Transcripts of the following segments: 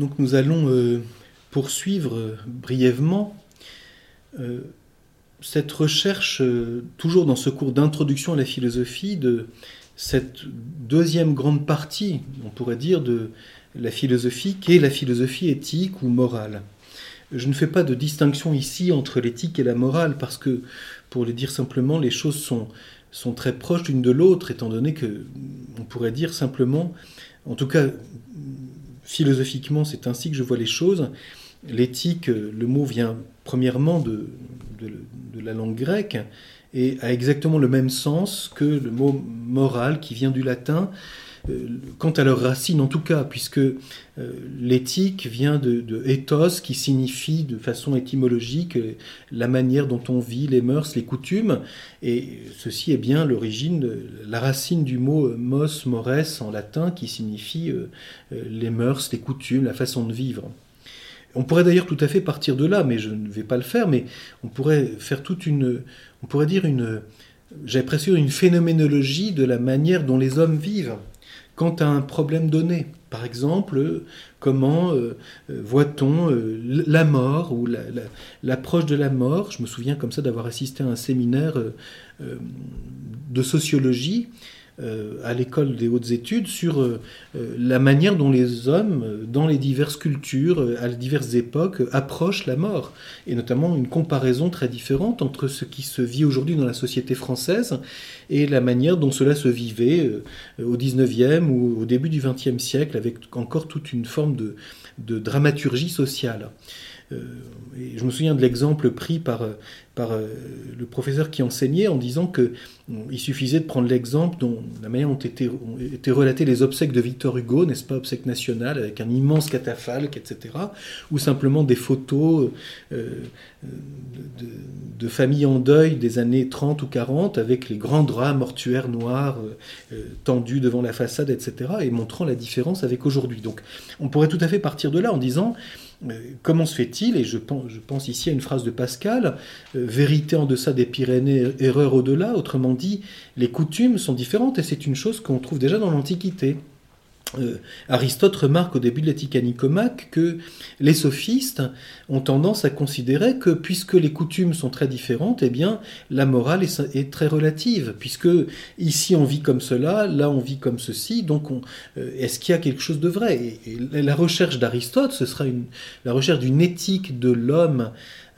Donc nous allons euh, poursuivre euh, brièvement euh, cette recherche, toujours dans ce cours d'introduction à la philosophie, de cette deuxième grande partie, on pourrait dire, de la philosophie, qui est la philosophie éthique ou morale. Je ne fais pas de distinction ici entre l'éthique et la morale, parce que, pour le dire simplement, les choses sont, sont très proches l'une de l'autre, étant donné que, on pourrait dire simplement, en tout cas philosophiquement, c'est ainsi que je vois les choses. L'éthique, le mot vient premièrement de, de, la langue grecque et a exactement le même sens que le mot moral qui vient du latin quant à leur racine en tout cas, puisque euh, l'éthique vient de, ethos, qui signifie de façon étymologique euh, la manière dont on vit, les mœurs, les coutumes, et ceci est bien l'origine, la racine du mot mos, mores en latin, qui signifie les mœurs, les coutumes, la façon de vivre. On pourrait d'ailleurs tout à fait partir de là, mais je ne vais pas le faire, mais on pourrait faire toute une, on pourrait dire une, j'ai presque une phénoménologie de la manière dont les hommes vivent quant à un problème donné. Par exemple, comment euh, euh, voit-on euh, la mort ou l'approche de la mort Je me souviens comme ça d'avoir assisté à un séminaire de sociologie à l'école des hautes études sur euh, euh, la manière dont les hommes, dans les diverses cultures, à diverses époques, approchent la mort, et notamment une comparaison très différente entre ce qui se vit aujourd'hui dans la société française et la manière dont cela se vivait au 19e ou au début du 20e siècle, avec encore toute une forme de, de dramaturgie sociale. Et je me souviens de l'exemple pris par, par le professeur qui enseignait en disant que il suffisait de prendre l'exemple dont la manière dont étaient, ont été relatées les obsèques de Victor Hugo, n'est-ce pas, obsèques nationales, avec un immense catafalque, etc., ou simplement des photos euh, de, familles en deuil des années 30 ou 40, avec les grands draps mortuaires noirs euh, euh, tendus devant la façade, etc., et montrant la différence avec aujourd'hui. Donc on pourrait tout à fait partir de là en disant comment se fait-il, et je pense, ici à une phrase de Pascal, vérité en deçà des Pyrénées, erreur au-delà, autrement dit, les coutumes sont différentes et c'est une chose qu'on trouve déjà dans l'Antiquité. Euh, Aristote remarque au début de l'éthique à Nicomaque que les sophistes ont tendance à considérer que puisque les coutumes sont très différentes, eh bien la morale est, très relative, puisque ici on vit comme cela, là on vit comme ceci, donc euh, est-ce qu'il y a quelque chose de vrai? Et, la recherche d'Aristote, ce sera la recherche d'une éthique de l'homme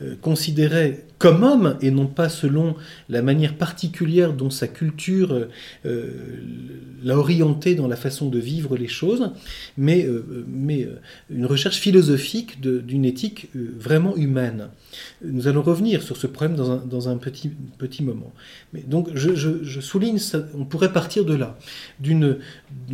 euh, considéré comme homme et non pas selon la manière particulière dont sa culture euh, l'a orienté dans la façon de vivre les choses, mais, euh, mais une recherche philosophique d'une éthique vraiment humaine. Nous allons revenir sur ce problème dans un, dans un petit, petit moment. Mais donc je, je, souligne, ça, on pourrait partir de là, d'une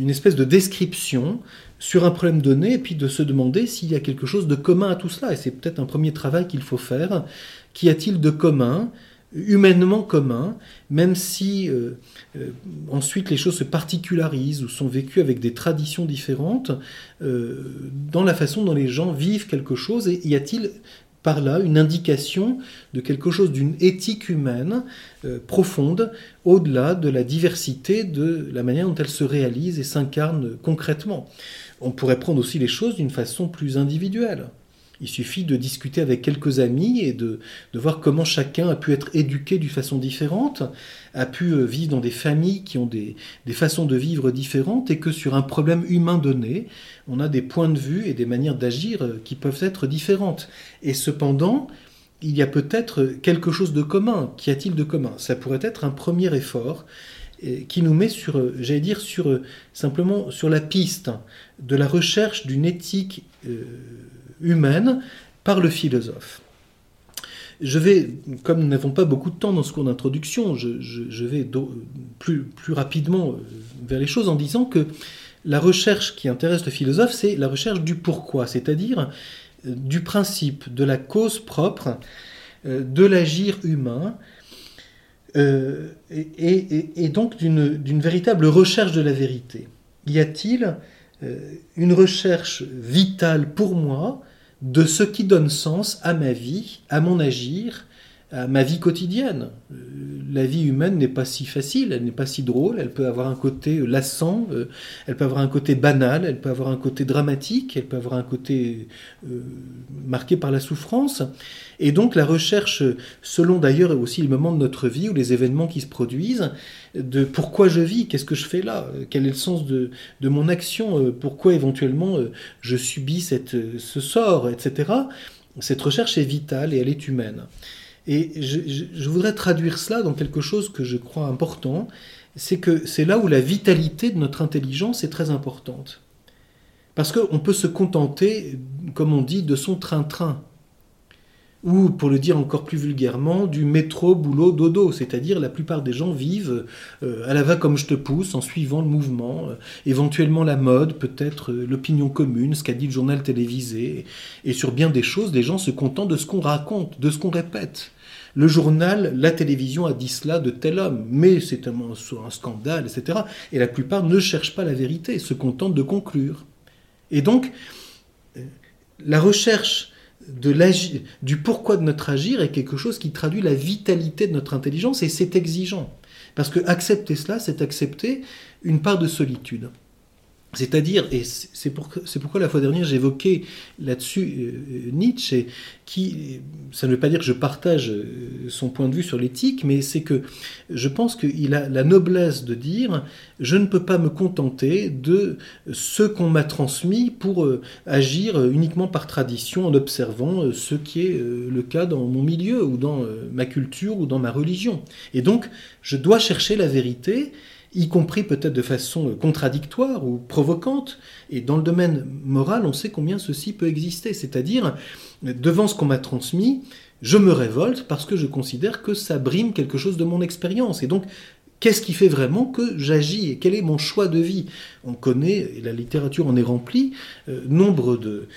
espèce de description sur un problème donné et puis de se demander s'il y a quelque chose de commun à tout cela. Et c'est peut-être un premier travail qu'il faut faire. Qu'y a-t-il de commun humainement commun, même si euh, euh, ensuite les choses se particularisent ou sont vécues avec des traditions différentes, euh, dans la façon dont les gens vivent quelque chose, et y a-t-il par là une indication de quelque chose d'une éthique humaine profonde, au-delà de la diversité de la manière dont elle se réalise et s'incarne concrètement? On pourrait prendre aussi les choses d'une façon plus individuelle. Il suffit de discuter avec quelques amis et de, voir comment chacun a pu être éduqué d'une façon différente, a pu euh, vivre dans des familles qui ont des, façons de vivre différentes et que sur un problème humain donné, on a des points de vue et des manières d'agir euh, qui peuvent être différentes. Et cependant, il y a peut-être quelque chose de commun. Qu'y a-t-il de commun? Ça pourrait être un premier effort qui nous met sur, euh, j'allais dire, sur, euh, simplement sur la piste de la recherche d'une éthique euh, humaine par le philosophe. Je vais, comme nous n'avons pas beaucoup de temps dans ce cours d'introduction, je, vais plus, plus rapidement vers les choses en disant que la recherche qui intéresse le philosophe, c'est la recherche du pourquoi, c'est-à-dire du principe, de la cause propre, de l'agir humain, euh, et, donc d'une véritable recherche de la vérité. Y a-t-il euh, une recherche vitale pour moi de ce qui donne sens à ma vie, à mon agir, à ma vie quotidienne. Euh, la vie humaine n'est pas si facile, elle n'est pas si drôle, elle peut avoir un côté lassant, elle peut avoir un côté banal, elle peut avoir un côté dramatique, elle peut avoir un côté marqué par la souffrance. Et donc la recherche, selon d'ailleurs aussi le moment de notre vie ou les événements qui se produisent, de pourquoi je vis, qu'est-ce que je fais là, quel est le sens de, de mon action, pourquoi éventuellement je subis cette, ce sort, etc. Cette recherche est vitale et elle est humaine. Et je, voudrais traduire cela dans quelque chose que je crois important, c'est que c'est là où la vitalité de notre intelligence est très importante. Parce qu'on peut se contenter, comme on dit, de son train-train ou pour le dire encore plus vulgairement, du métro, boulot, dodo, c'est-à-dire la plupart des gens vivent euh, à la va comme je te pousse, en suivant le mouvement, euh, éventuellement la mode, peut-être euh, l'opinion commune, ce qu'a dit le journal télévisé, et sur bien des choses, des gens se contentent de ce qu'on raconte, de ce qu'on répète. Le journal, la télévision a dit cela de tel homme, mais c'est un, un scandale, etc. Et la plupart ne cherchent pas la vérité, se contentent de conclure. Et donc, la recherche du pourquoi de notre agir est quelque chose qui traduit la vitalité de notre intelligence et c'est exigeant. Parce que accepter cela, c'est accepter une part de solitude. C'est-à-dire, et c'est pourquoi la fois dernière j'évoquais là-dessus euh, Nietzsche, qui, ça ne veut pas dire que je partage euh, son point de vue sur l'éthique, mais c'est que je pense qu'il a la noblesse de dire je ne peux pas me contenter de ce qu'on m'a transmis pour euh, agir uniquement par tradition en observant ce qui est le cas dans mon milieu ou dans ma culture ou dans ma religion. Et donc, je dois chercher la vérité y compris peut-être de façon contradictoire ou provocante. Et dans le domaine moral, on sait combien ceci peut exister. C'est-à-dire, devant ce qu'on m'a transmis, je me révolte parce que je considère que ça brime quelque chose de mon expérience. Et donc, qu'est-ce qui fait vraiment que j'agis et quel est mon choix de vie? On connaît, et la littérature en est remplie, euh, nombre de,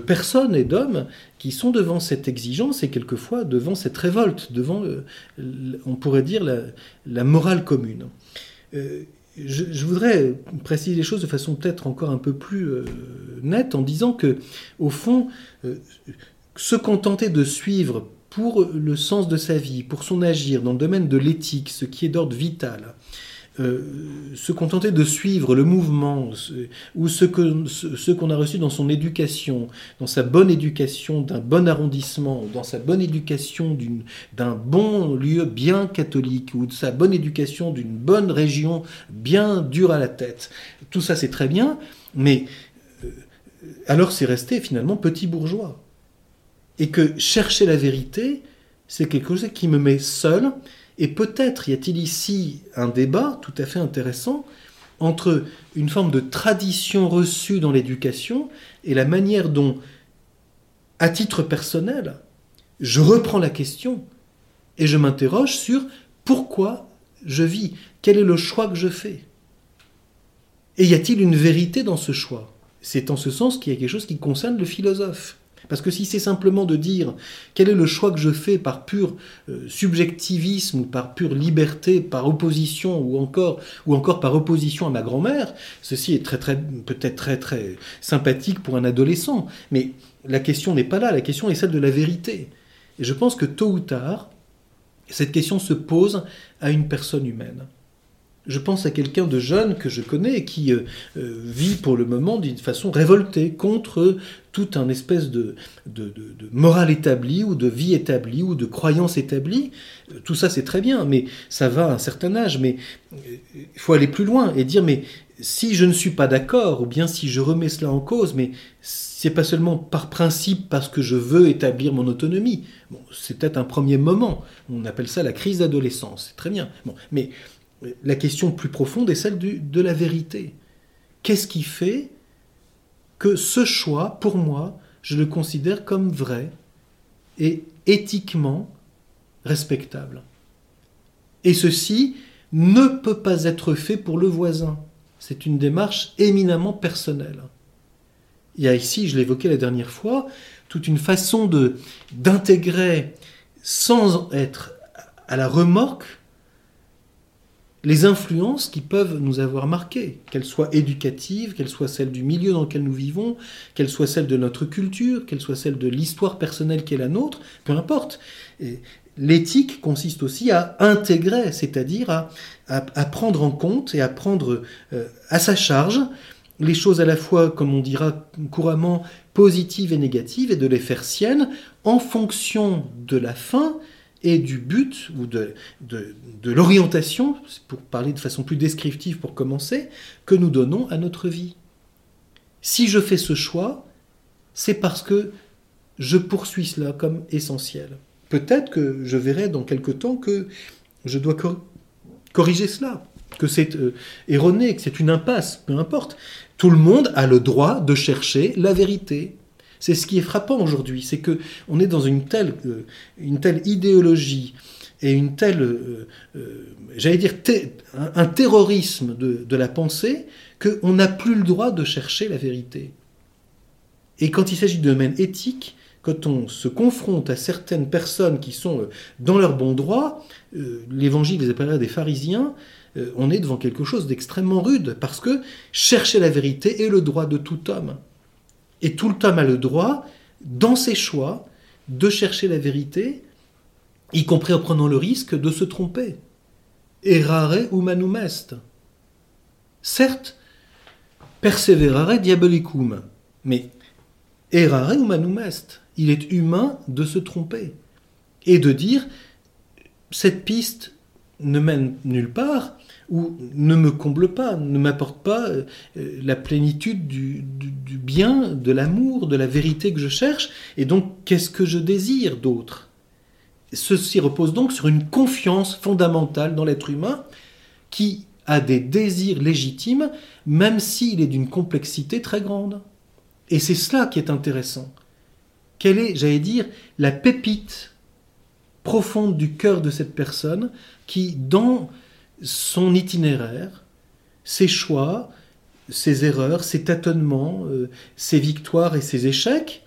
personnes et d'hommes qui sont devant cette exigence et quelquefois devant cette révolte, devant, euh, on pourrait dire, la morale commune. Euh, je, voudrais préciser les choses de façon peut-être encore un peu plus euh, nette en disant que, au fond, euh, se contenter de suivre pour le sens de sa vie, pour son agir dans le domaine de l'éthique, ce qui est d'ordre vital, se contenter de suivre le mouvement ou ce qu'on ce, a reçu dans son éducation, dans sa bonne éducation d'un bon arrondissement, dans sa bonne éducation d'un bon lieu bien catholique ou de sa bonne éducation d'une bonne région bien dure à la tête. Tout ça c'est très bien, mais euh, alors c'est resté finalement petit bourgeois. Et que chercher la vérité, c'est quelque chose qui me met seul et peut-être y a-t-il ici un débat tout à fait intéressant entre une forme de tradition reçue dans l'éducation et la manière dont, à titre personnel, je reprends la question et je m'interroge sur pourquoi je vis, quel est le choix que je fais. Et y a-t-il une vérité dans ce choix? C'est en ce sens qu'il y a quelque chose qui concerne le philosophe. Parce que si c'est simplement de dire quel est le choix que je fais par pur euh, subjectivisme ou par pure liberté, par opposition ou encore, ou encore par opposition à ma grand-mère, ceci est très, très, peut-être très très sympathique pour un adolescent. Mais la question n'est pas là, la question est celle de la vérité. Et je pense que tôt ou tard, cette question se pose à une personne humaine. Je pense à quelqu'un de jeune que je connais et qui euh, euh, vit pour le moment d'une façon révoltée contre tout un espèce de, morale établie ou de vie établie ou de croyance établie. Euh, tout ça c'est très bien, mais ça va à un certain âge. Mais il faut aller plus loin et dire mais si je ne suis pas d'accord ou bien si je remets cela en cause, mais c'est pas seulement par principe parce que je veux établir mon autonomie. Bon, c'est peut-être un premier moment. On appelle ça la crise d'adolescence. C'est très bien. Bon, mais la question plus profonde est celle de la vérité. Qu'est-ce qui fait que ce choix, pour moi, je le considère comme vrai et éthiquement respectable? Et ceci ne peut pas être fait pour le voisin. C'est une démarche éminemment personnelle. Il y a ici, je l'évoquais la dernière fois, toute une façon de d'intégrer sans être à la remorque les influences qui peuvent nous avoir marquées, qu'elles soient éducatives, qu'elles soient celles du milieu dans lequel nous vivons, qu'elles soient celles de notre culture, qu'elles soient celles de l'histoire personnelle qui est la nôtre, peu importe. l'éthique consiste aussi à intégrer, c'est-à-dire à, prendre en compte et à prendre euh, à sa charge les choses à la fois, comme on dira couramment, positives et négatives, et de les faire siennes en fonction de la fin et du but ou de, de, l'orientation, pour parler de façon plus descriptive pour commencer, que nous donnons à notre vie. Si je fais ce choix, c'est parce que je poursuis cela comme essentiel. Peut-être que je verrai dans quelque temps que je dois corriger cela, que c'est euh, erroné, que c'est une impasse, peu importe. Tout le monde a le droit de chercher la vérité. C'est ce qui est frappant aujourd'hui, c'est que on est dans une telle, euh, idéologie et une telle, euh, j'allais dire, un, terrorisme de, de la pensée qu'on n'a plus le droit de chercher la vérité. Et quand il s'agit de domaine éthique, quand on se confronte à certaines personnes qui sont euh, dans leur bon droit, euh, l'évangile les appellerait des pharisiens, euh, on est devant quelque chose d'extrêmement rude, parce que chercher la vérité est le droit de tout homme. Et tout homme a le droit, dans ses choix, de chercher la vérité, y compris en prenant le risque de se tromper. Errare humanum est. Certes, perseverare diabolicum, mais errare humanum est il est humain de se tromper et de dire cette piste ne mène nulle part ou ne me comble pas, ne m'apporte pas euh, la plénitude du, bien, de l'amour, de la vérité que je cherche, et donc qu'est-ce que je désire d'autre? Ceci repose donc sur une confiance fondamentale dans l'être humain qui a des désirs légitimes, même s'il est d'une complexité très grande. Et c'est cela qui est intéressant. Quelle est, j'allais dire, la pépite profonde du cœur de cette personne qui, dans son itinéraire, ses choix, ses erreurs, ses tâtonnements, euh, ses victoires et ses échecs,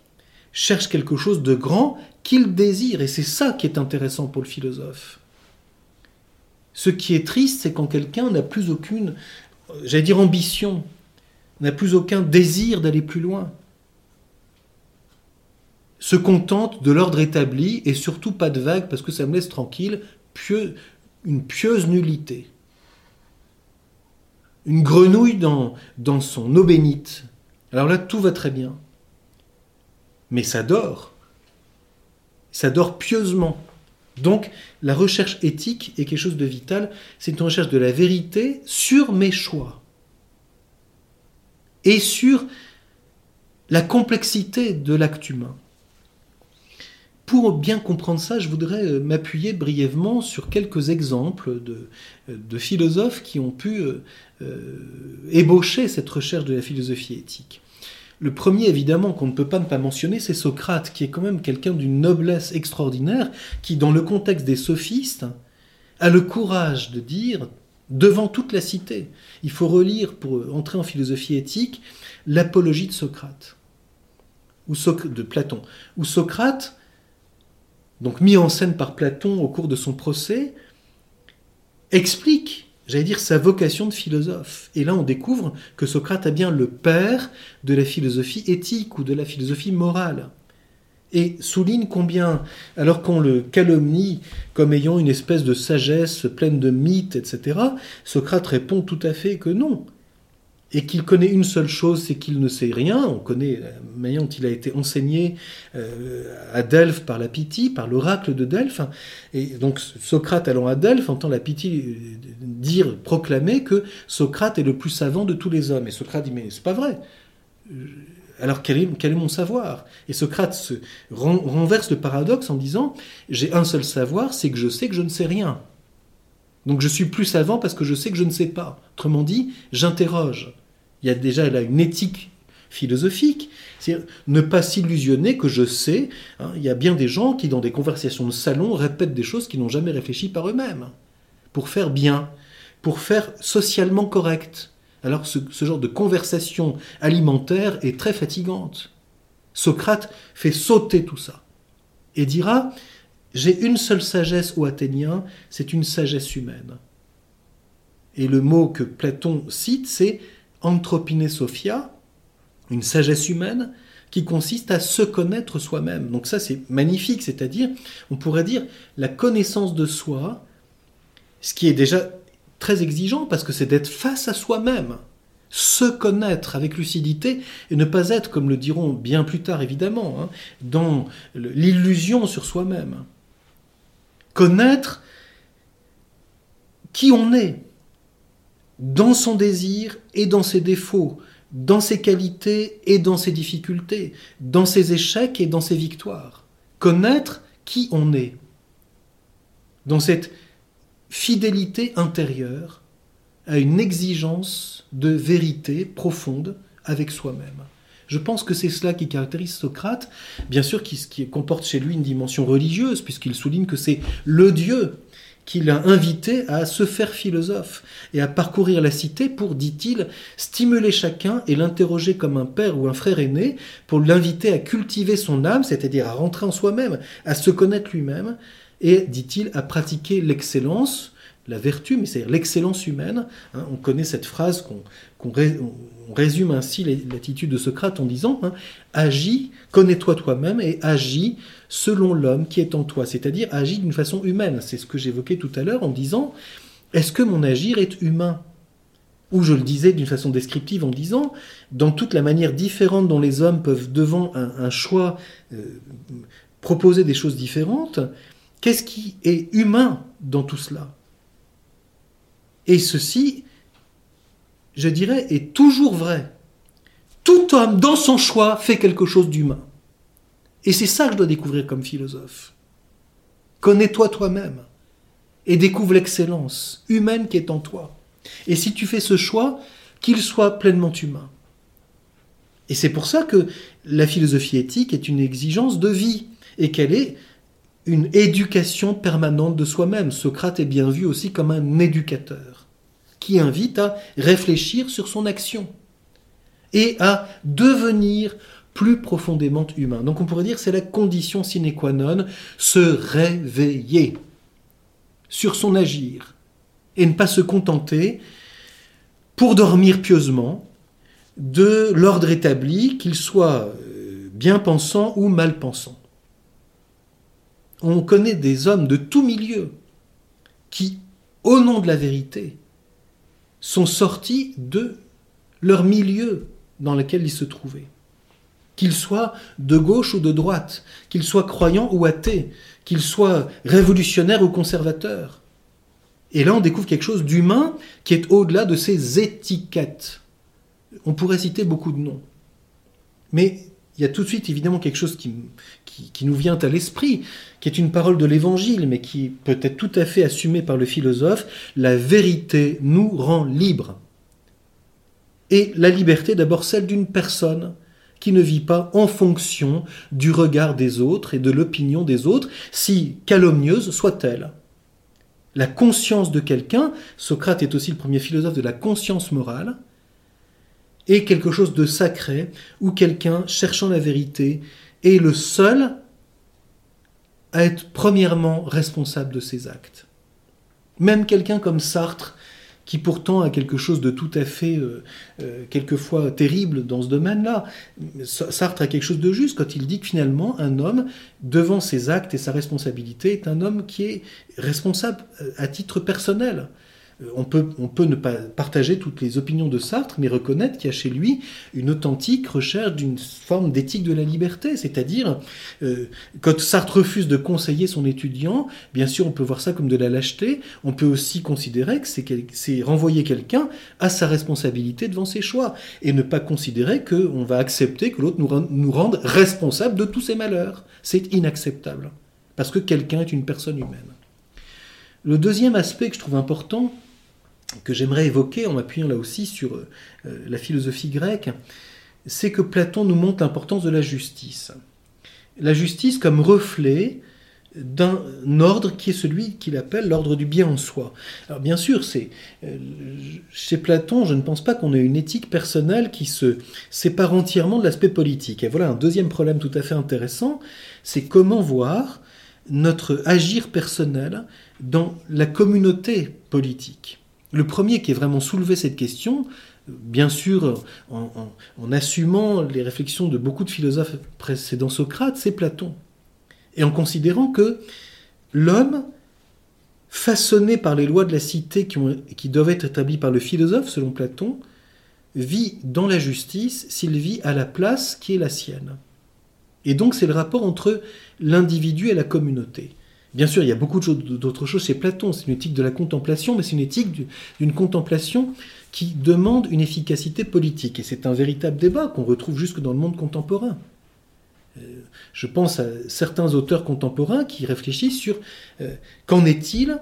cherche quelque chose de grand qu'il désire. Et c'est ça qui est intéressant pour le philosophe. Ce qui est triste, c'est quand quelqu'un n'a plus aucune, j'allais dire ambition, n'a plus aucun désir d'aller plus loin se contente de l'ordre établi et surtout pas de vagues parce que ça me laisse tranquille, une pieuse nullité. Une grenouille dans, dans son eau bénite. Alors là, tout va très bien. Mais ça dort. Ça dort pieusement. Donc, la recherche éthique est quelque chose de vital. C'est une recherche de la vérité sur mes choix. Et sur la complexité de l'acte humain. Pour bien comprendre ça, je voudrais euh, m'appuyer brièvement sur quelques exemples de, euh, philosophes qui ont pu euh, ébaucher cette recherche de la philosophie éthique. Le premier, évidemment, qu'on ne peut pas ne pas mentionner, c'est Socrate, qui est quand même quelqu'un d'une noblesse extraordinaire, qui, dans le contexte des sophistes, a le courage de dire, devant toute la cité, il faut relire, pour entrer en philosophie éthique, l'apologie de Socrate, ou de Platon, où Socrate donc mis en scène par Platon au cours de son procès, explique, j'allais dire, sa vocation de philosophe. Et là, on découvre que Socrate a bien le père de la philosophie éthique ou de la philosophie morale. Et souligne combien, alors qu'on le calomnie comme ayant une espèce de sagesse pleine de mythes, etc., Socrate répond tout à fait que non et qu'il connaît une seule chose, c'est qu'il ne sait rien. On connaît la manière dont il a été enseigné euh, à Delphes par la Pythie, par l'oracle de Delphes. Et donc Socrate allant à Delphes entend la Pythie euh, dire, proclamer que Socrate est le plus savant de tous les hommes. Et Socrate dit mais c'est pas vrai. Euh, alors quel est, mon savoir? Et Socrate se renverse le paradoxe en disant j'ai un seul savoir, c'est que je sais que je ne sais rien. Donc je suis plus savant parce que je sais que je ne sais pas. Autrement dit, j'interroge. Il y a déjà là une éthique philosophique, c'est ne pas s'illusionner que je sais. Hein. il y a bien des gens qui, dans des conversations de salon, répètent des choses qu'ils n'ont jamais réfléchi par eux-mêmes, pour faire bien, pour faire socialement correct. Alors ce, ce genre de conversation alimentaire est très fatigante. Socrate fait sauter tout ça et dira j'ai une seule sagesse aux Athéniens, c'est une sagesse humaine. Et le mot que Platon cite, c'est anthropine sophia, une sagesse humaine, qui consiste à se connaître soi-même. Donc ça c'est magnifique, c'est-à-dire, on pourrait dire, la connaissance de soi, ce qui est déjà très exigeant parce que c'est d'être face à soi-même, se connaître avec lucidité et ne pas être, comme le diront bien plus tard évidemment, hein, dans l'illusion sur soi-même. Connaître qui on est, dans son désir et dans ses défauts, dans ses qualités et dans ses difficultés, dans ses échecs et dans ses victoires. Connaître qui on est, dans cette fidélité intérieure à une exigence de vérité profonde avec soi-même. Je pense que c'est cela qui caractérise Socrate, bien sûr qui, comporte chez lui une dimension religieuse, puisqu'il souligne que c'est le Dieu qui l'a invité à se faire philosophe et à parcourir la cité pour, dit-il, stimuler chacun et l'interroger comme un père ou un frère aîné, pour l'inviter à cultiver son âme, c'est-à-dire à rentrer en soi-même, à se connaître lui-même, et, dit-il, à pratiquer l'excellence, la vertu, mais c'est-à-dire l'excellence humaine. Hein. on connaît cette phrase qu'on résume ainsi l'attitude de Socrate en disant hein, Agis, connais-toi toi-même et agis selon l'homme qui est en toi, c'est-à-dire agis d'une façon humaine. C'est ce que j'évoquais tout à l'heure en disant Est-ce que mon agir est humain? Ou je le disais d'une façon descriptive en disant, dans toute la manière différente dont les hommes peuvent, devant un, choix, euh, proposer des choses différentes, qu'est-ce qui est humain dans tout cela? Et ceci, je dirais, est toujours vrai. Tout homme, dans son choix, fait quelque chose d'humain. Et c'est ça que je dois découvrir comme philosophe. Connais-toi toi-même et découvre l'excellence humaine qui est en toi. Et si tu fais ce choix, qu'il soit pleinement humain. Et c'est pour ça que la philosophie éthique est une exigence de vie et qu'elle est une éducation permanente de soi-même. Socrate est bien vu aussi comme un éducateur qui invite à réfléchir sur son action et à devenir plus profondément humain. Donc on pourrait dire c'est la condition sine qua non, se réveiller sur son agir et ne pas se contenter pour dormir pieusement de l'ordre établi, qu'il soit euh, bien pensant ou mal pensant on connaît des hommes de tout milieu qui, au nom de la vérité, sont sortis de leur milieu dans lequel ils se trouvaient. Qu'ils soient de gauche ou de droite, qu'ils soient croyants ou athées, qu'ils soient révolutionnaires ou conservateurs. Et là, on découvre quelque chose d'humain qui est au-delà de ces étiquettes. On pourrait citer beaucoup de noms. Mais il y a tout de suite évidemment quelque chose qui, qui, nous vient à l'esprit, qui est une parole de l'Évangile, mais qui peut être tout à fait assumée par le philosophe. La vérité nous rend libres. Et la liberté, d'abord celle d'une personne qui ne vit pas en fonction du regard des autres et de l'opinion des autres, si calomnieuse soit-elle. La conscience de quelqu'un, Socrate est aussi le premier philosophe de la conscience morale, est quelque chose de sacré, où quelqu'un, cherchant la vérité, est le seul à être premièrement responsable de ses actes. Même quelqu'un comme Sartre, qui pourtant a quelque chose de tout à fait, euh, euh, quelquefois terrible dans ce domaine-là. Sartre a quelque chose de juste quand il dit que finalement, un homme, devant ses actes et sa responsabilité, est un homme qui est responsable euh, à titre personnel. Euh, on peut, ne pas partager toutes les opinions de Sartre, mais reconnaître qu'il y a chez lui une authentique recherche d'une forme d'éthique de la liberté. C'est-à-dire, euh, quand Sartre refuse de conseiller son étudiant, bien sûr, on peut voir ça comme de la lâcheté. On peut aussi considérer que c'est renvoyer quelqu'un à sa responsabilité devant ses choix et ne pas considérer qu'on va accepter que l'autre nous, nous rende responsables de tous ses malheurs. C'est inacceptable parce que quelqu'un est une personne humaine. Le deuxième aspect que je trouve important, que j'aimerais évoquer en m'appuyant là aussi sur euh, la philosophie grecque, c'est que Platon nous montre l'importance de la justice. La justice comme reflet d'un ordre qui est celui qu'il appelle l'ordre du bien en soi. Alors bien sûr, euh, chez Platon, je ne pense pas qu'on ait une éthique personnelle qui se sépare entièrement de l'aspect politique. Et voilà un deuxième problème tout à fait intéressant, c'est comment voir notre agir personnel dans la communauté politique. Le premier qui est vraiment soulevé cette question, bien sûr, en, assumant les réflexions de beaucoup de philosophes précédents Socrate, c'est Platon. Et en considérant que l'homme, façonné par les lois de la cité qui doivent être établies par le philosophe, selon Platon, vit dans la justice s'il vit à la place qui est la sienne. Et donc c'est le rapport entre l'individu et la communauté. Bien sûr, il y a beaucoup d'autres choses chez Platon. C'est une éthique de la contemplation, mais c'est une éthique d'une contemplation qui demande une efficacité politique. Et c'est un véritable débat qu'on retrouve jusque dans le monde contemporain. Euh, je pense à certains auteurs contemporains qui réfléchissent sur euh, qu'en est-il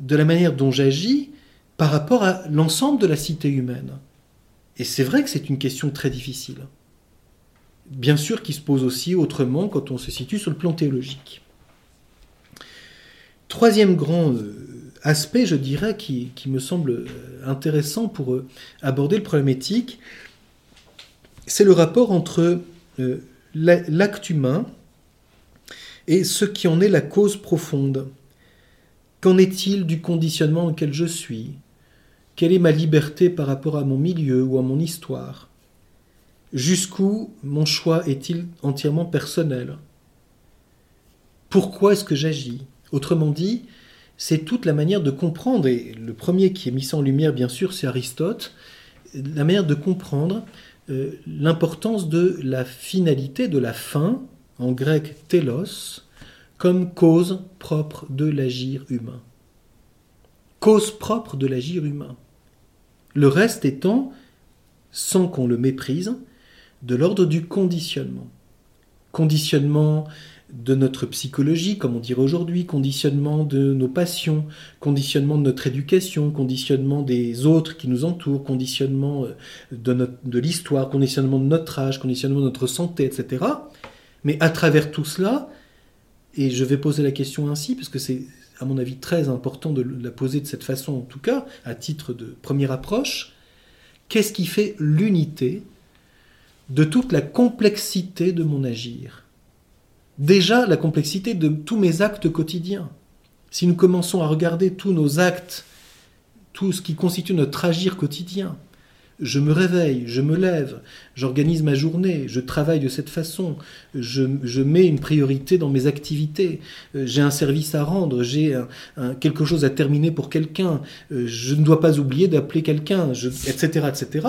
de la manière dont j'agis par rapport à l'ensemble de la cité humaine. Et c'est vrai que c'est une question très difficile. Bien sûr qui se pose aussi autrement quand on se situe sur le plan théologique. Troisième grand euh, aspect, je dirais, qui, me semble euh, intéressant pour euh, aborder le problème éthique, c'est le rapport entre l'acte humain et ce qui en est la cause profonde. Qu'en est-il du conditionnement dans lequel je suis? Quelle est ma liberté par rapport à mon milieu ou à mon histoire? Jusqu'où mon choix est-il entièrement personnel? Pourquoi est-ce que j'agis? Autrement dit, c'est toute la manière de comprendre, et le premier qui est mis en lumière, bien sûr, c'est Aristote, la manière de comprendre euh, l'importance de la finalité, de la fin, en grec telos, comme cause propre de l'agir humain. Cause propre de l'agir humain. Le reste étant, sans qu'on le méprise, de l'ordre du conditionnement. Conditionnement de notre psychologie, comme on dirait aujourd'hui, conditionnement de nos passions, conditionnement de notre éducation, conditionnement des autres qui nous entourent, conditionnement euh, de, de l'histoire, conditionnement de notre âge, conditionnement de notre santé, etc. Mais à travers tout cela, et je vais poser la question ainsi, parce que c'est à mon avis très important de la poser de cette façon en tout cas, à titre de première approche, qu'est-ce qui fait l'unité de toute la complexité de mon agir? Déjà la complexité de tous mes actes quotidiens. Si nous commençons à regarder tous nos actes, tout ce qui constitue notre agir quotidien, je me réveille, je me lève, j'organise ma journée, je travaille de cette façon, je, mets une priorité dans mes activités, euh, j'ai un service à rendre, j'ai quelque chose à terminer pour quelqu'un, euh, je ne dois pas oublier d'appeler quelqu'un, etc., etc.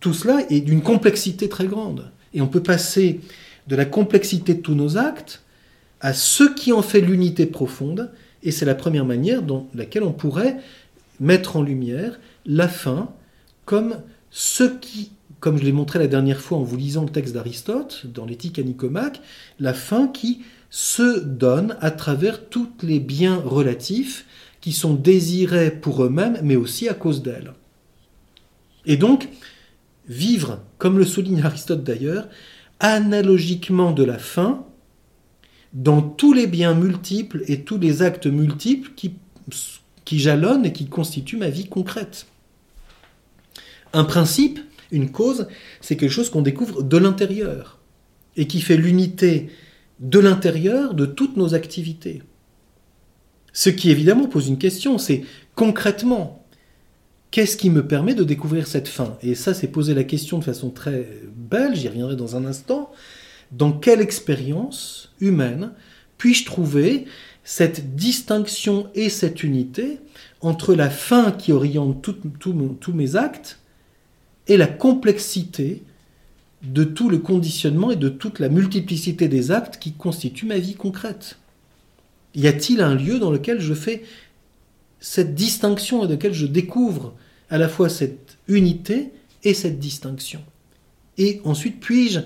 Tout cela est d'une complexité très grande. Et on peut passer de la complexité de tous nos actes à ce qui en fait l'unité profonde, et c'est la première manière dans laquelle on pourrait mettre en lumière la fin comme ce qui, comme je l'ai montré la dernière fois en vous lisant le texte d'Aristote dans l'éthique à Nicomaque, la fin qui se donne à travers tous les biens relatifs qui sont désirés pour eux-mêmes, mais aussi à cause d'elles. Et donc, vivre, comme le souligne Aristote d'ailleurs, analogiquement de la fin dans tous les biens multiples et tous les actes multiples qui, jalonnent et qui constituent ma vie concrète. Un principe, une cause, c'est quelque chose qu'on découvre de l'intérieur et qui fait l'unité de l'intérieur de toutes nos activités. Ce qui évidemment pose une question, c'est concrètement, Qu'est-ce qui me permet de découvrir cette fin? Et ça, c'est poser la question de façon très belle, j'y reviendrai dans un instant. Dans quelle expérience humaine puis-je trouver cette distinction et cette unité entre la fin qui oriente tous mes actes et la complexité de tout le conditionnement et de toute la multiplicité des actes qui constituent ma vie concrète? Y a-t-il un lieu dans lequel je fais cette distinction et de laquelle je découvre à la fois cette unité et cette distinction. Et ensuite, puis-je,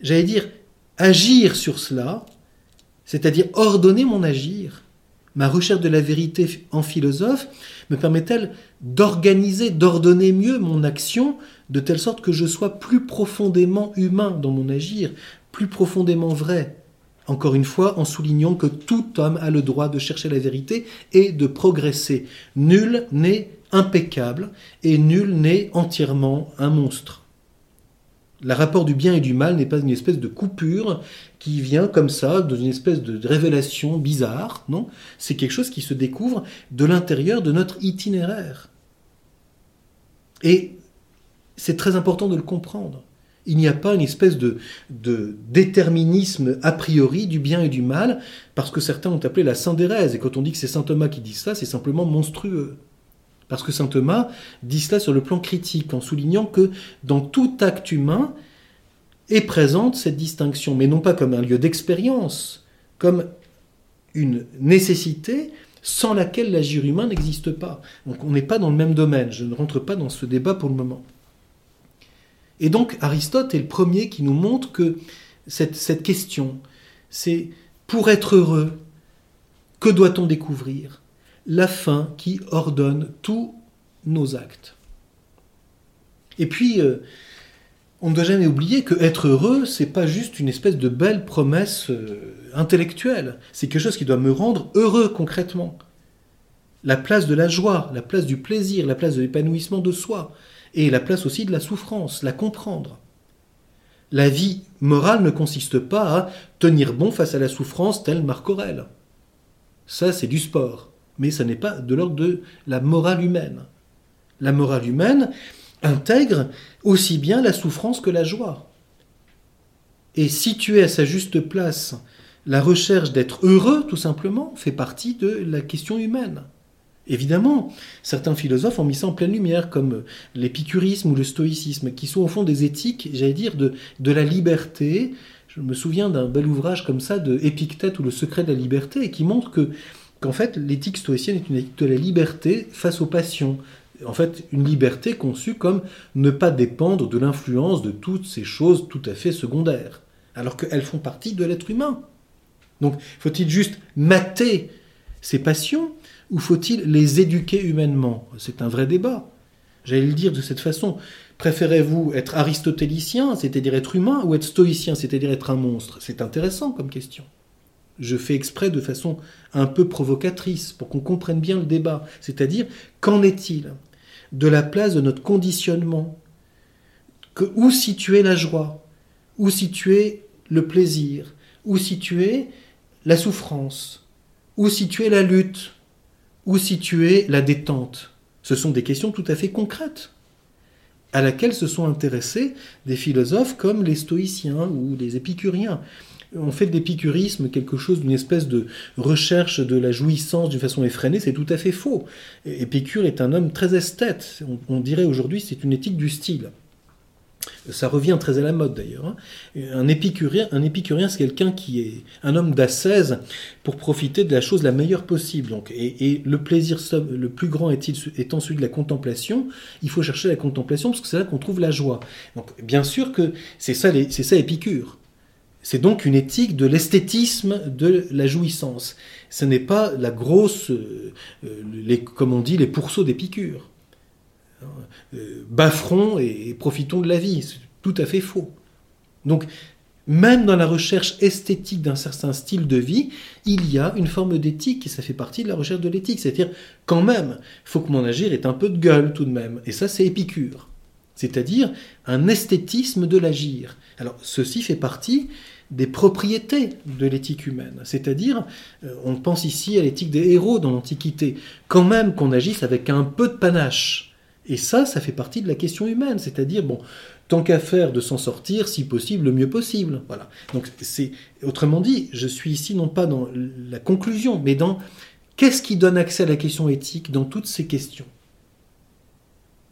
j'allais dire, agir sur cela, c'est-à-dire ordonner mon agir Ma recherche de la vérité en philosophe me permet-elle d'organiser, d'ordonner mieux mon action, de telle sorte que je sois plus profondément humain dans mon agir, plus profondément vrai encore une fois, en soulignant que tout homme a le droit de chercher la vérité et de progresser. Nul n'est impeccable et nul n'est entièrement un monstre. Le rapport du bien et du mal n'est pas une espèce de coupure qui vient comme ça, dans une espèce de révélation bizarre, non? C'est quelque chose qui se découvre de l'intérieur de notre itinéraire. Et c'est très important de le comprendre. Il n'y a pas une espèce de, déterminisme a priori du bien et du mal, parce que certains ont appelé la Saint-Thérèse, et quand on dit que c'est Saint Thomas qui dit ça, c'est simplement monstrueux. Parce que Saint Thomas dit cela sur le plan critique, en soulignant que dans tout acte humain est présente cette distinction, mais non pas comme un lieu d'expérience, comme une nécessité sans laquelle l'agir humain n'existe pas. Donc on n'est pas dans le même domaine, je ne rentre pas dans ce débat pour le moment. Et donc Aristote est le premier qui nous montre que cette, question, c'est pour être heureux, que doit-on découvrir? La fin qui ordonne tous nos actes. Et puis, euh, on ne doit jamais oublier que être heureux, c'est pas juste une espèce de belle promesse euh, intellectuelle. C'est quelque chose qui doit me rendre heureux concrètement. La place de la joie, la place du plaisir, la place de l'épanouissement de soi, et la place aussi de la souffrance, la comprendre. La vie morale ne consiste pas à tenir bon face à la souffrance tel Marc Aurèle. Ça, c'est du sport, mais ça n'est pas de l'ordre de la morale humaine. La morale humaine intègre aussi bien la souffrance que la joie. Et situer à sa juste place la recherche d'être heureux, tout simplement, fait partie de la question humaine. Évidemment, certains philosophes ont mis ça en pleine lumière, comme l'épicurisme ou le stoïcisme, qui sont au fond des éthiques, j'allais dire, de, la liberté. Je me souviens d'un bel ouvrage comme ça de Épictète ou le secret de la liberté, et qui montre que qu'en fait l'éthique stoïcienne est une éthique de la liberté face aux passions. En fait, une liberté conçue comme ne pas dépendre de l'influence de toutes ces choses tout à fait secondaires, alors qu'elles font partie de l'être humain. Donc, faut-il juste mater ces passions ou faut-il les éduquer humainement? C'est un vrai débat. J'allais le dire de cette façon. Préférez-vous être aristotélicien, c'est-à-dire être humain, ou être stoïcien, c'est-à-dire être un monstre? C'est intéressant comme question. Je fais exprès de façon un peu provocatrice pour qu'on comprenne bien le débat. C'est-à-dire, qu'en est-il de la place de notre conditionnement? Où situer la joie? Où situer le plaisir? Où situer la souffrance? Où situer la lutte? Où situer la détente? Ce sont des questions tout à fait concrètes à laquelle se sont intéressés des philosophes comme les stoïciens ou les épicuriens. On fait de l'épicurisme quelque chose d'une espèce de recherche de la jouissance d'une façon effrénée, c'est tout à fait faux. Épicure est un homme très esthète, on, dirait aujourd'hui c'est une éthique du style. Ça revient très à la mode d'ailleurs. Hein. Un épicurien, un épicurien c'est quelqu'un qui est un homme d'ascèse pour profiter de la chose la meilleure possible. Donc, et, le plaisir le plus grand est étant celui de la contemplation. Il faut chercher la contemplation parce que c'est là qu'on trouve la joie. Donc, bien sûr que c'est ça, c'est ça Épicure. C'est donc une éthique de l'esthétisme de la jouissance. Ce n'est pas la grosse, euh, les, comme on dit, les pourceaux d'Épicure. Euh, bas-front et, profitons de la vie. C'est tout à fait faux. Donc, même dans la recherche esthétique d'un certain style de vie, il y a une forme d'éthique et ça fait partie de la recherche de l'éthique. C'est-à-dire, quand même, faut que mon agir ait un peu de gueule tout de même. Et ça, c'est épicure. C'est-à-dire un esthétisme de l'agir. Alors, ceci fait partie des propriétés de l'éthique humaine. C'est-à-dire, euh, on pense ici à l'éthique des héros dans l'Antiquité. Quand même qu'on agisse avec un peu de panache et ça, ça fait partie de la question humaine, c'est-à-dire, bon, tant qu'à faire de s'en sortir, si possible, le mieux possible. Voilà. Donc, c'est, autrement dit, je suis ici non pas dans la conclusion, mais dans qu'est-ce qui donne accès à la question éthique dans toutes ces questions?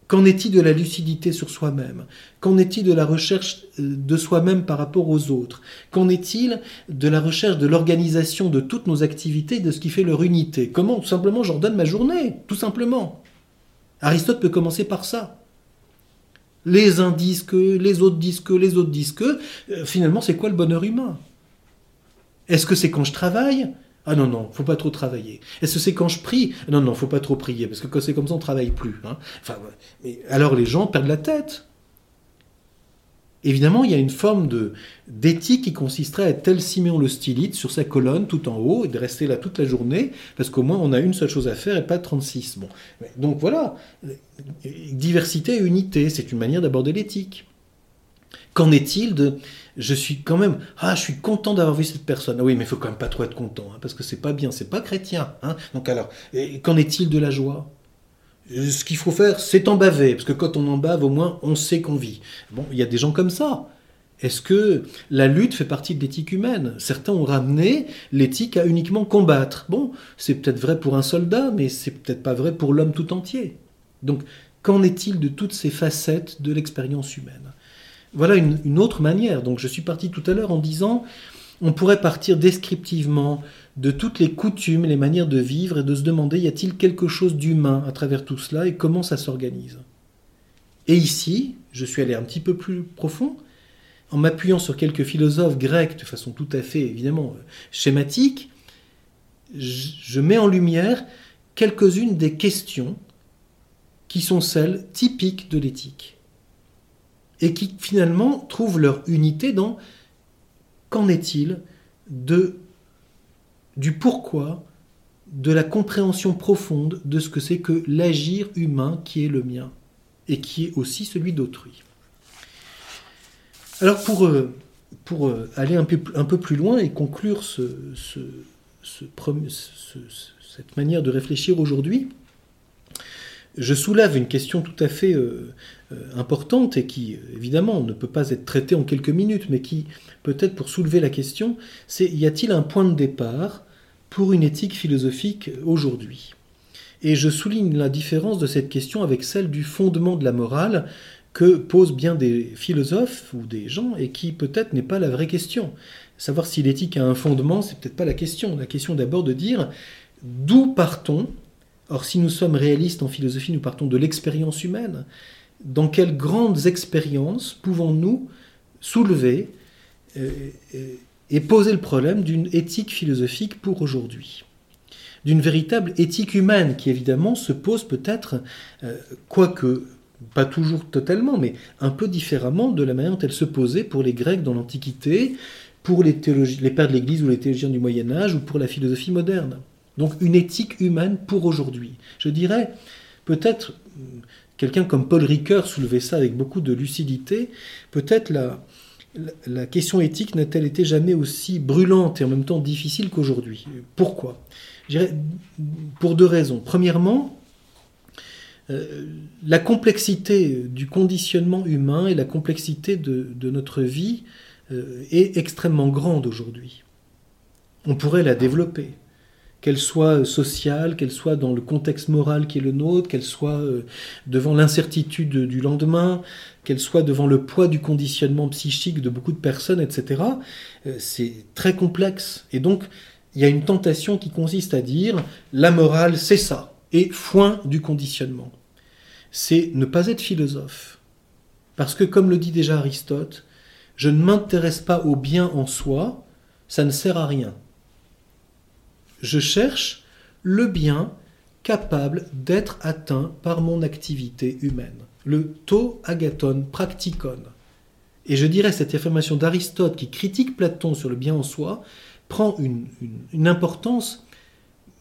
Qu'en est-il de la lucidité sur soi-même? Qu'en est-il de la recherche euh, de soi-même par rapport aux autres? Qu'en est-il de la recherche de l'organisation de toutes nos activités, de ce qui fait leur unité? Comment? Tout simplement, j'ordonne ma journée, tout simplement. Aristote peut commencer par ça. Les uns disent que, les autres disent que, les autres disent que. Euh, finalement, c'est quoi le bonheur humain? Est-ce que c'est quand je travaille? Ah non, non, faut pas trop travailler. Est-ce que c'est quand je prie? Non, non, faut pas trop prier, parce que quand c'est comme ça, on travaille plus. Hein. Enfin, alors les gens perdent la tête. Évidemment, il y a une forme d'éthique qui consisterait à être tel Siméon le stylite sur sa colonne tout en haut et de rester là toute la journée, parce qu'au moins on a une seule chose à faire et pas 36. Bon. Donc voilà, diversité et unité, c'est une manière d'aborder l'éthique. Qu'en est-il de je suis quand même ah je suis content d'avoir vu cette personne oui mais il faut quand même pas trop être content hein, parce que c'est pas bien c'est pas chrétien hein. donc alors qu'en est-il de la joie? Ce qu'il faut faire, c'est en baver, parce que quand on en bave, au moins, on sait qu'on vit. Bon, il y a des gens comme ça. Est-ce que la lutte fait partie de l'éthique humaine? Certains ont ramené l'éthique à uniquement combattre. Bon, c'est peut-être vrai pour un soldat, mais c'est peut-être pas vrai pour l'homme tout entier. Donc, qu'en est-il de toutes ces facettes de l'expérience humaine? Voilà une, autre manière. Donc, je suis parti tout à l'heure en disant, on pourrait partir descriptivement de toutes les coutumes, les manières de vivre et de se demander, y a-t-il quelque chose d'humain à travers tout cela et comment ça s'organise? Et ici, je suis allé un petit peu plus profond en m'appuyant sur quelques philosophes grecs de façon tout à fait évidemment schématique, je mets en lumière quelques-unes des questions qui sont celles typiques de l'éthique et qui finalement trouvent leur unité dans qu'en est-il de du pourquoi de la compréhension profonde de ce que c'est que l'agir humain qui est le mien et qui est aussi celui d'autrui. Alors pour, euh, euh, aller un peu, plus loin et conclure ce, ce, cette manière de réfléchir aujourd'hui, je soulève une question tout à fait euh, importante et qui, évidemment, ne peut pas être traitée en quelques minutes, mais qui, peut-être pour soulever la question, c'est y a-t-il un point de départ pour une éthique philosophique aujourd'hui? Et je souligne la différence de cette question avec celle du fondement de la morale, que posent bien des philosophes ou des gens et qui peut-être n'est pas la vraie question. Savoir si l'éthique a un fondement, c'est peut-être pas la question. La question d'abord de dire d'où partons. Or, si nous sommes réalistes en philosophie, nous partons de l'expérience humaine. Dans quelles grandes expériences pouvons-nous soulever euh, et poser le problème d'une éthique philosophique pour aujourd'hui? D'une véritable éthique humaine qui évidemment se pose peut-être, euh, quoique pas toujours totalement, mais un peu différemment de la manière dont elle se posait pour les Grecs dans l'Antiquité, pour les, les pères de l'Église ou les théologiens du Moyen Âge ou pour la philosophie moderne. Donc une éthique humaine pour aujourd'hui. Je dirais, peut-être, quelqu'un comme Paul Ricoeur soulevait ça avec beaucoup de lucidité, peut-être la, question éthique n'a-t-elle été jamais aussi brûlante et en même temps difficile qu'aujourd'hui? Pourquoi? Je dirais pour deux raisons. Premièrement, euh, la complexité du conditionnement humain et la complexité de, notre vie euh, est extrêmement grande aujourd'hui. On pourrait la développer, qu'elle soit sociale, qu'elle soit dans le contexte moral qui est le nôtre, qu'elle soit euh, devant l'incertitude du lendemain, qu'elle soit devant le poids du conditionnement psychique de beaucoup de personnes, etc. C'est très complexe. Et donc, il y a une tentation qui consiste à dire la morale, c'est ça, et foin du conditionnement c'est ne pas être philosophe. Parce que, comme le dit déjà Aristote, je ne m'intéresse pas au bien en soi, ça ne sert à rien. Je cherche le bien capable d'être atteint par mon activité humaine, le to agaton practicon. Et je dirais cette affirmation d'Aristote qui critique Platon sur le bien en soi prend une importance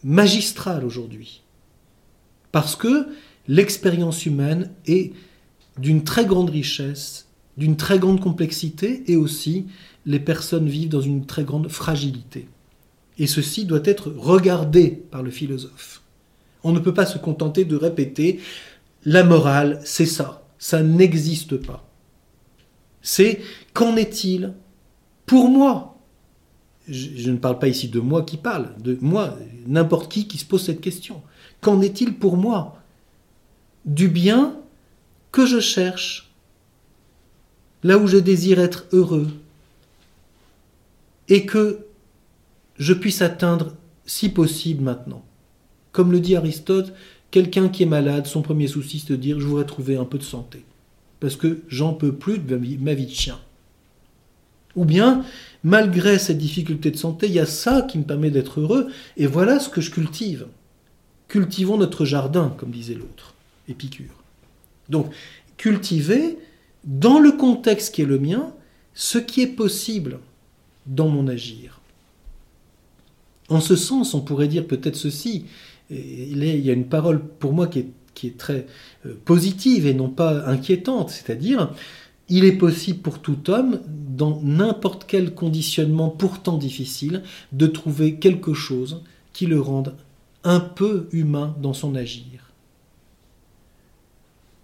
magistrale aujourd'hui. Parce que l'expérience humaine est d'une très grande richesse, d'une très grande complexité, et aussi les personnes vivent dans une très grande fragilité. Et ceci doit être regardé par le philosophe. On ne peut pas se contenter de répéter la morale, c'est ça, ça n'existe pas. C'est qu'en est-il pour moi? Je, ne parle pas ici de moi qui parle, de moi, n'importe qui qui se pose cette question. Qu'en est-il pour moi? Du bien que je cherche, là où je désire être heureux, et que je puisse atteindre si possible maintenant. Comme le dit Aristote, quelqu'un qui est malade, son premier souci c'est de dire je voudrais trouver un peu de santé, parce que j'en peux plus de ma vie de chien. Ou bien, malgré cette difficulté de santé, il y a ça qui me permet d'être heureux, et voilà ce que je cultive. Cultivons notre jardin, comme disait l'autre. Épicure. Donc, cultiver, dans le contexte qui est le mien, ce qui est possible dans mon agir. En ce sens, on pourrait dire peut-être ceci, il y a une parole pour moi qui est, très euh, positive et non pas inquiétante, c'est-à-dire, il est possible pour tout homme, dans n'importe quel conditionnement pourtant difficile, de trouver quelque chose qui le rende un peu humain dans son agir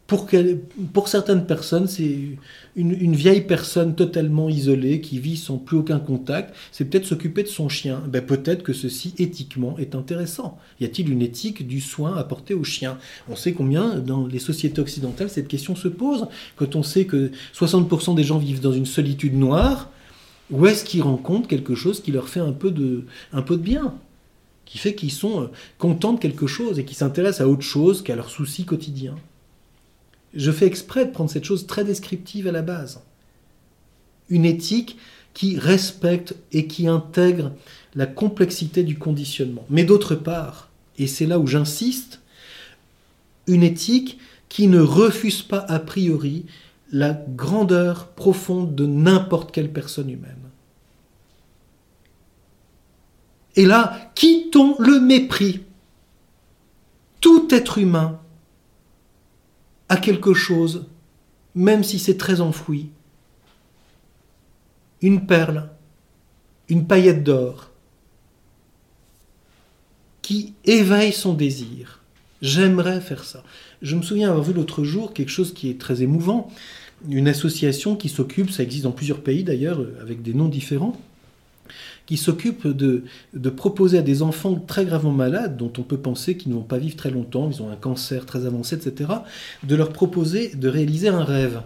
pour, certaines personnes, c'est une, vieille personne totalement isolée qui vit sans plus aucun contact. C'est peut-être s'occuper de son chien. Ben, peut-être que ceci, éthiquement, est intéressant. Y a-t-il une éthique du soin apporté au chien? On sait combien, dans les sociétés occidentales, cette question se pose. Quand on sait que 60% des gens vivent dans une solitude noire, où est-ce qu'ils rencontrent quelque chose qui leur fait un peu de, un peu de bien? Qui fait qu'ils sont euh, contents de quelque chose et qui s'intéressent à autre chose qu'à leurs soucis quotidiens. Je fais exprès de prendre cette chose très descriptive à la base. Une éthique qui respecte et qui intègre la complexité du conditionnement. Mais d'autre part, et c'est là où j'insiste, une éthique qui ne refuse pas a priori la grandeur profonde de n'importe quelle personne humaine. Et là, quittons le mépris. Tout être humain a quelque chose, même si c'est très enfoui. Une perle, une paillette d'or, qui éveille son désir. J'aimerais faire ça. Je me souviens avoir vu l'autre jour quelque chose qui est très émouvant, une association qui s'occupe, ça existe dans plusieurs pays d'ailleurs, avec des noms différents, qui s'occupe de, proposer à des enfants très gravement malades, dont on peut penser qu'ils ne vont pas vivre très longtemps, ils ont un cancer très avancé, etc., de leur proposer de réaliser un rêve.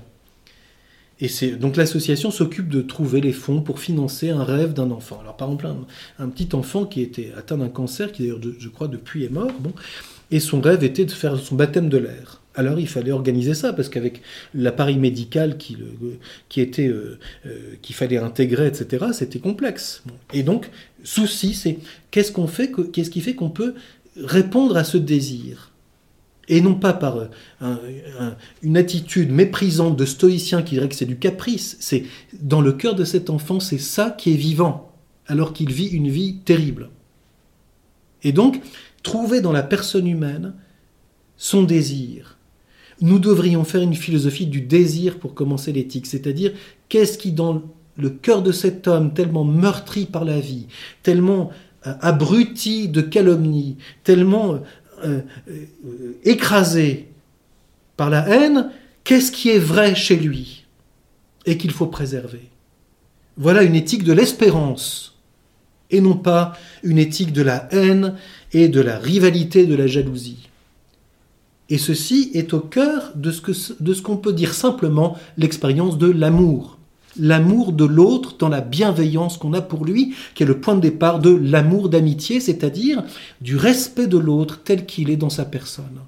Et c'est donc l'association s'occupe de trouver les fonds pour financer un rêve d'un enfant. Alors par exemple, un, petit enfant qui était atteint d'un cancer, qui d'ailleurs, je crois, depuis est mort, bon, et son rêve était de faire son baptême de l'air. Alors il fallait organiser ça parce qu'avec l'appareil médical qui, était euh, euh, qu'il fallait intégrer, etc. C'était complexe. Et donc souci, c'est qu'est-ce qu'on fait, qu'est-ce qui fait qu'on peut répondre à ce désir? Et non pas par une attitude méprisante de stoïcien qui dirait que c'est du caprice. C'est dans le cœur de cet enfant, c'est ça qui est vivant, alors qu'il vit une vie terrible. Et donc, trouver dans la personne humaine son désir, nous devrions faire une philosophie du désir pour commencer l'éthique, c'est-à-dire qu'est-ce qui dans le cœur de cet homme tellement meurtri par la vie, tellement euh, abruti de calomnie, tellement euh, euh, écrasé par la haine, qu'est-ce qui est vrai chez lui et qu'il faut préserver? Voilà une éthique de l'espérance et non pas une éthique de la haine et de la rivalité, de la jalousie. Et ceci est au cœur de ce qu'on peut dire simplement l'expérience de l'amour. L'amour de l'autre dans la bienveillance qu'on a pour lui, qui est le point de départ de l'amour d'amitié, c'est-à-dire du respect de l'autre tel qu'il est dans sa personne.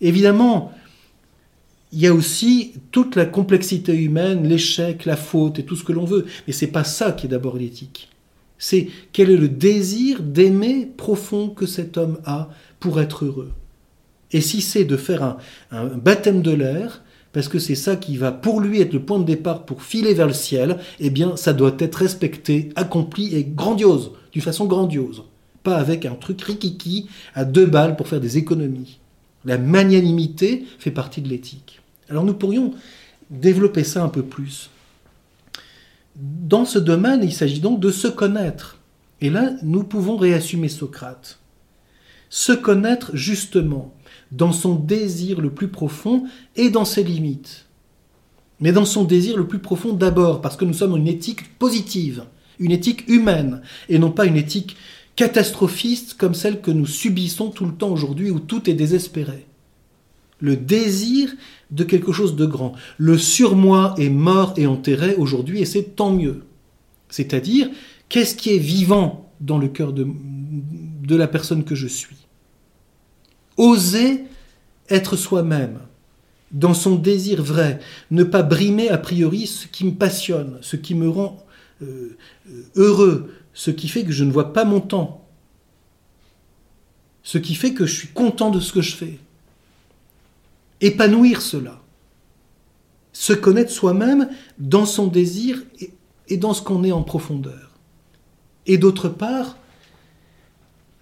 Évidemment, il y a aussi toute la complexité humaine, l'échec, la faute et tout ce que l'on veut. Mais c'est pas ça qui est d'abord l'éthique. C'est quel est le désir d'aimer profond que cet homme a pour être heureux. Et si c'est de faire un, baptême de l'air, parce que c'est ça qui va pour lui être le point de départ pour filer vers le ciel, eh bien ça doit être respecté, accompli et grandiose, d'une façon grandiose. Pas avec un truc rikiki à deux balles pour faire des économies. La magnanimité fait partie de l'éthique. Alors nous pourrions développer ça un peu plus. Dans ce domaine, il s'agit donc de se connaître. Et là, nous pouvons réassumer Socrate. Se connaître justement dans son désir le plus profond et dans ses limites. Mais dans son désir le plus profond d'abord, parce que nous sommes une éthique positive, une éthique humaine, et non pas une éthique catastrophiste comme celle que nous subissons tout le temps aujourd'hui où tout est désespéré. Le désir de quelque chose de grand. Le surmoi est mort et enterré aujourd'hui et c'est tant mieux. C'est-à-dire, qu'est-ce qui est vivant dans le cœur de, de la personne que je suis? Oser être soi-même dans son désir vrai, ne pas brimer a priori ce qui me passionne, ce qui me rend euh, heureux, ce qui fait que je ne vois pas mon temps, ce qui fait que je suis content de ce que je fais. Épanouir cela, se connaître soi-même dans son désir et dans ce qu'on est en profondeur. Et d'autre part,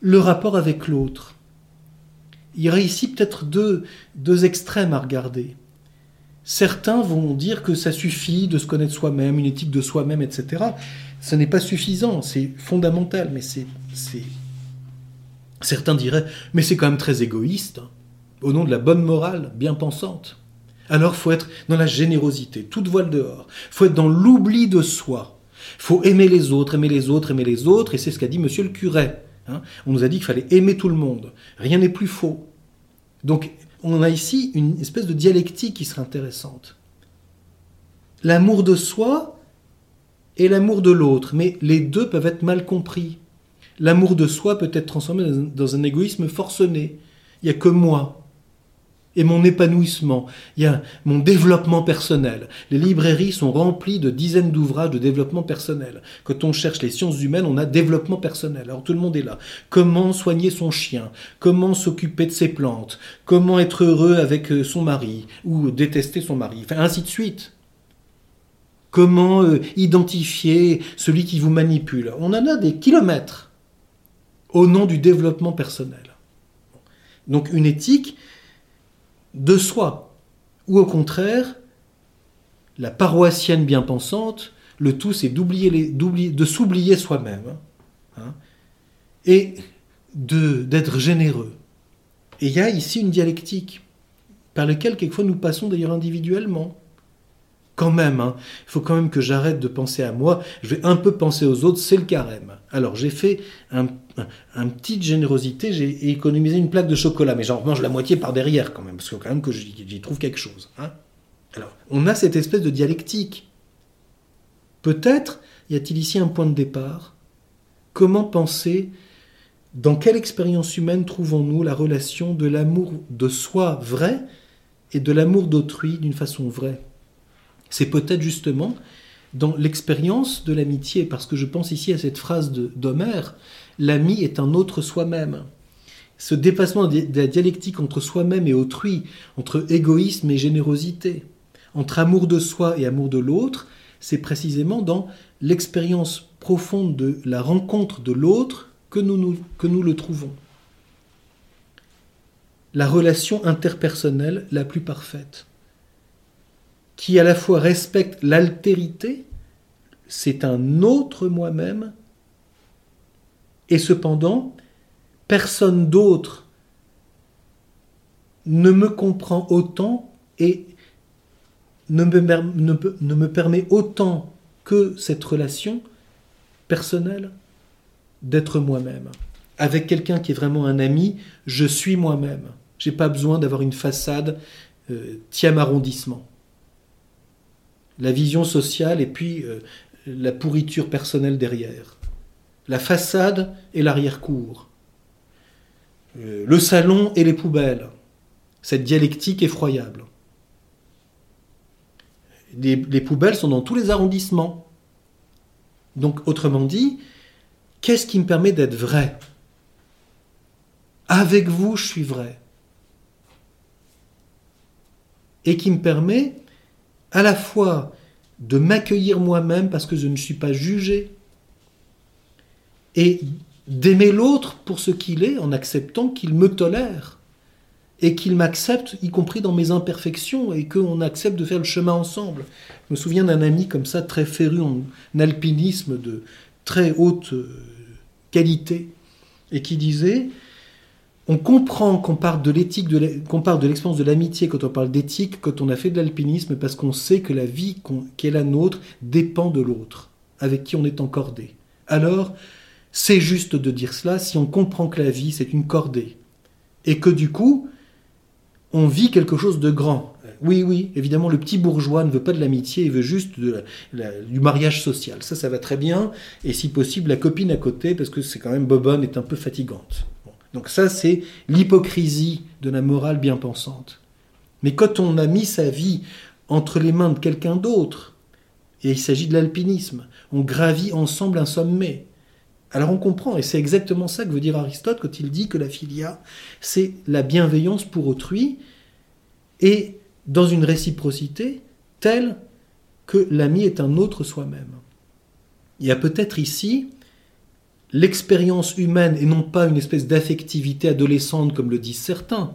le rapport avec l'autre il y aurait ici peut-être deux, deux extrêmes à regarder. Certains vont dire que ça suffit de se connaître soi-même, une éthique de soi-même, etc. Ce n'est pas suffisant, c'est fondamental, mais c'est, Certains diraient, mais c'est quand même très égoïste. au nom de la bonne morale bien pensante. Alors faut être dans la générosité, toute voile dehors. faut être dans l'oubli de soi. faut aimer les autres, aimer les autres, aimer les autres, et c'est ce qu'a dit monsieur le curé. Hein. on nous a dit qu'il fallait aimer tout le monde. Rien n'est plus faux. Donc on a ici une espèce de dialectique qui serait intéressante. L'amour de soi et l'amour de l'autre, mais les deux peuvent être mal compris. L'amour de soi peut être transformé dans un égoïsme forcené. Il n'y a que moi et mon épanouissement, il y a mon développement personnel. Les librairies sont remplies de dizaines d'ouvrages de développement personnel. Quand on cherche les sciences humaines, on a développement personnel. Alors tout le monde est là. Comment soigner son chien? Comment s'occuper de ses plantes? Comment être heureux avec euh, son mari Ou détester son mari? Enfin, ainsi de suite. Comment euh, identifier celui qui vous manipule? On en a des kilomètres au nom du développement personnel. Donc une éthique, de soi, ou au contraire, la paroissienne bien pensante, le tout c'est d'oublier de s'oublier soi-même hein, hein, et d'être généreux. Et il y a ici une dialectique par laquelle quelquefois nous passons d'ailleurs individuellement quand même, hein. il faut quand même que j'arrête de penser à moi, je vais un peu penser aux autres, c'est le carême. Alors j'ai fait un, un, petite générosité, j'ai économisé une plaque de chocolat, mais j'en mange la moitié par derrière quand même, parce que quand même que j'y trouve quelque chose. Hein. Alors, on a cette espèce de dialectique. Peut-être y a-t-il ici un point de départ Comment penser Dans quelle expérience humaine trouvons-nous la relation de l'amour de soi vrai et de l'amour d'autrui d'une façon vraie? C'est peut-être justement dans l'expérience de l'amitié, parce que je pense ici à cette phrase d'Homère, l'ami est un autre soi-même. Ce dépassement de la dialectique entre soi-même et autrui, entre égoïsme et générosité, entre amour de soi et amour de l'autre, c'est précisément dans l'expérience profonde de la rencontre de l'autre que nous, que nous le trouvons. La relation interpersonnelle la plus parfaite qui à la fois respecte l'altérité, c'est un autre moi-même, et cependant, personne d'autre ne me comprend autant et ne me, permet autant que cette relation personnelle d'être moi-même. Avec quelqu'un qui est vraiment un ami, je suis moi-même. J'ai pas besoin d'avoir une façade euh, arrondissement la vision sociale et puis euh, la pourriture personnelle derrière. La façade et l'arrière-cour. Euh, le salon et les poubelles. Cette dialectique effroyable. Les, les poubelles sont dans tous les arrondissements. Donc, autrement dit, qu'est-ce qui me permet d'être vrai? Avec vous, je suis vrai. Et qui me permet à la fois de m'accueillir moi-même parce que je ne suis pas jugé, et d'aimer l'autre pour ce qu'il est en acceptant qu'il me tolère et qu'il m'accepte, y compris dans mes imperfections, et qu'on accepte de faire le chemin ensemble. Je me souviens d'un ami comme ça, très féru en alpinisme de très haute euh, qualité, et qui disait on comprend qu'on parle de l'éthique, qu'on parle de l'expérience de l'amitié quand on parle d'éthique, quand on a fait de l'alpinisme, parce qu'on sait que la vie qui est la nôtre dépend de l'autre, avec qui on est en cordée. Alors, c'est juste de dire cela si on comprend que la vie, c'est une cordée. Et que du coup, on vit quelque chose de grand. Oui, oui, évidemment, le petit bourgeois ne veut pas de l'amitié, il veut juste du mariage social. Ça, ça va très bien. Et si possible, la copine à côté, parce que c'est quand même bobonne, est un peu fatigante. Donc ça, c'est l'hypocrisie de la morale bien pensante. Mais quand on a mis sa vie entre les mains de quelqu'un d'autre, et il s'agit de l'alpinisme, on gravit ensemble un sommet. Alors on comprend, et c'est exactement ça que veut dire Aristote quand il dit que la filia, c'est la bienveillance pour autrui, et dans une réciprocité telle que l'ami est un autre soi-même. Il y a peut-être ici l'expérience humaine et non pas une espèce d'affectivité adolescente comme le disent certains.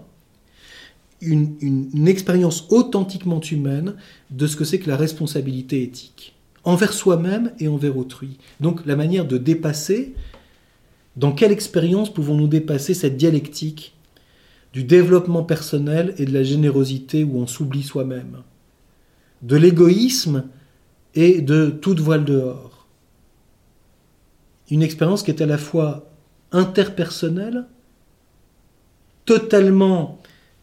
Une, expérience authentiquement humaine de ce que c'est que la responsabilité éthique, envers soi-même et envers autrui. Donc la manière de dépasser, dans quelle expérience pouvons-nous dépasser cette dialectique du développement personnel et de la générosité où on s'oublie soi-même, de l'égoïsme et de toute voile dehors. Une expérience qui est à la fois interpersonnelle, totalement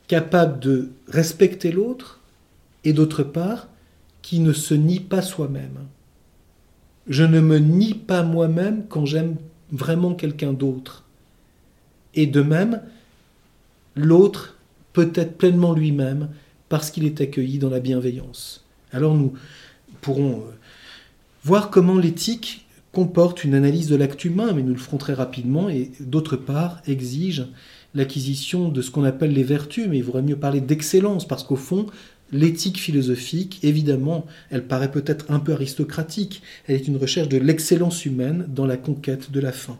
capable de respecter l'autre, et d'autre part, qui ne se nie pas soi-même. Je ne me nie pas moi-même quand j'aime vraiment quelqu'un d'autre. Et de même, l'autre peut être pleinement lui-même parce qu'il est accueilli dans la bienveillance. Alors nous pourrons euh, voir comment l'éthique comporte une analyse de l'acte humain, mais nous le ferons très rapidement, et d'autre part exige l'acquisition de ce qu'on appelle les vertus, mais il vaudrait mieux parler d'excellence, parce qu'au fond, l'éthique philosophique, évidemment, elle paraît peut-être un peu aristocratique, elle est une recherche de l'excellence humaine dans la conquête de la fin.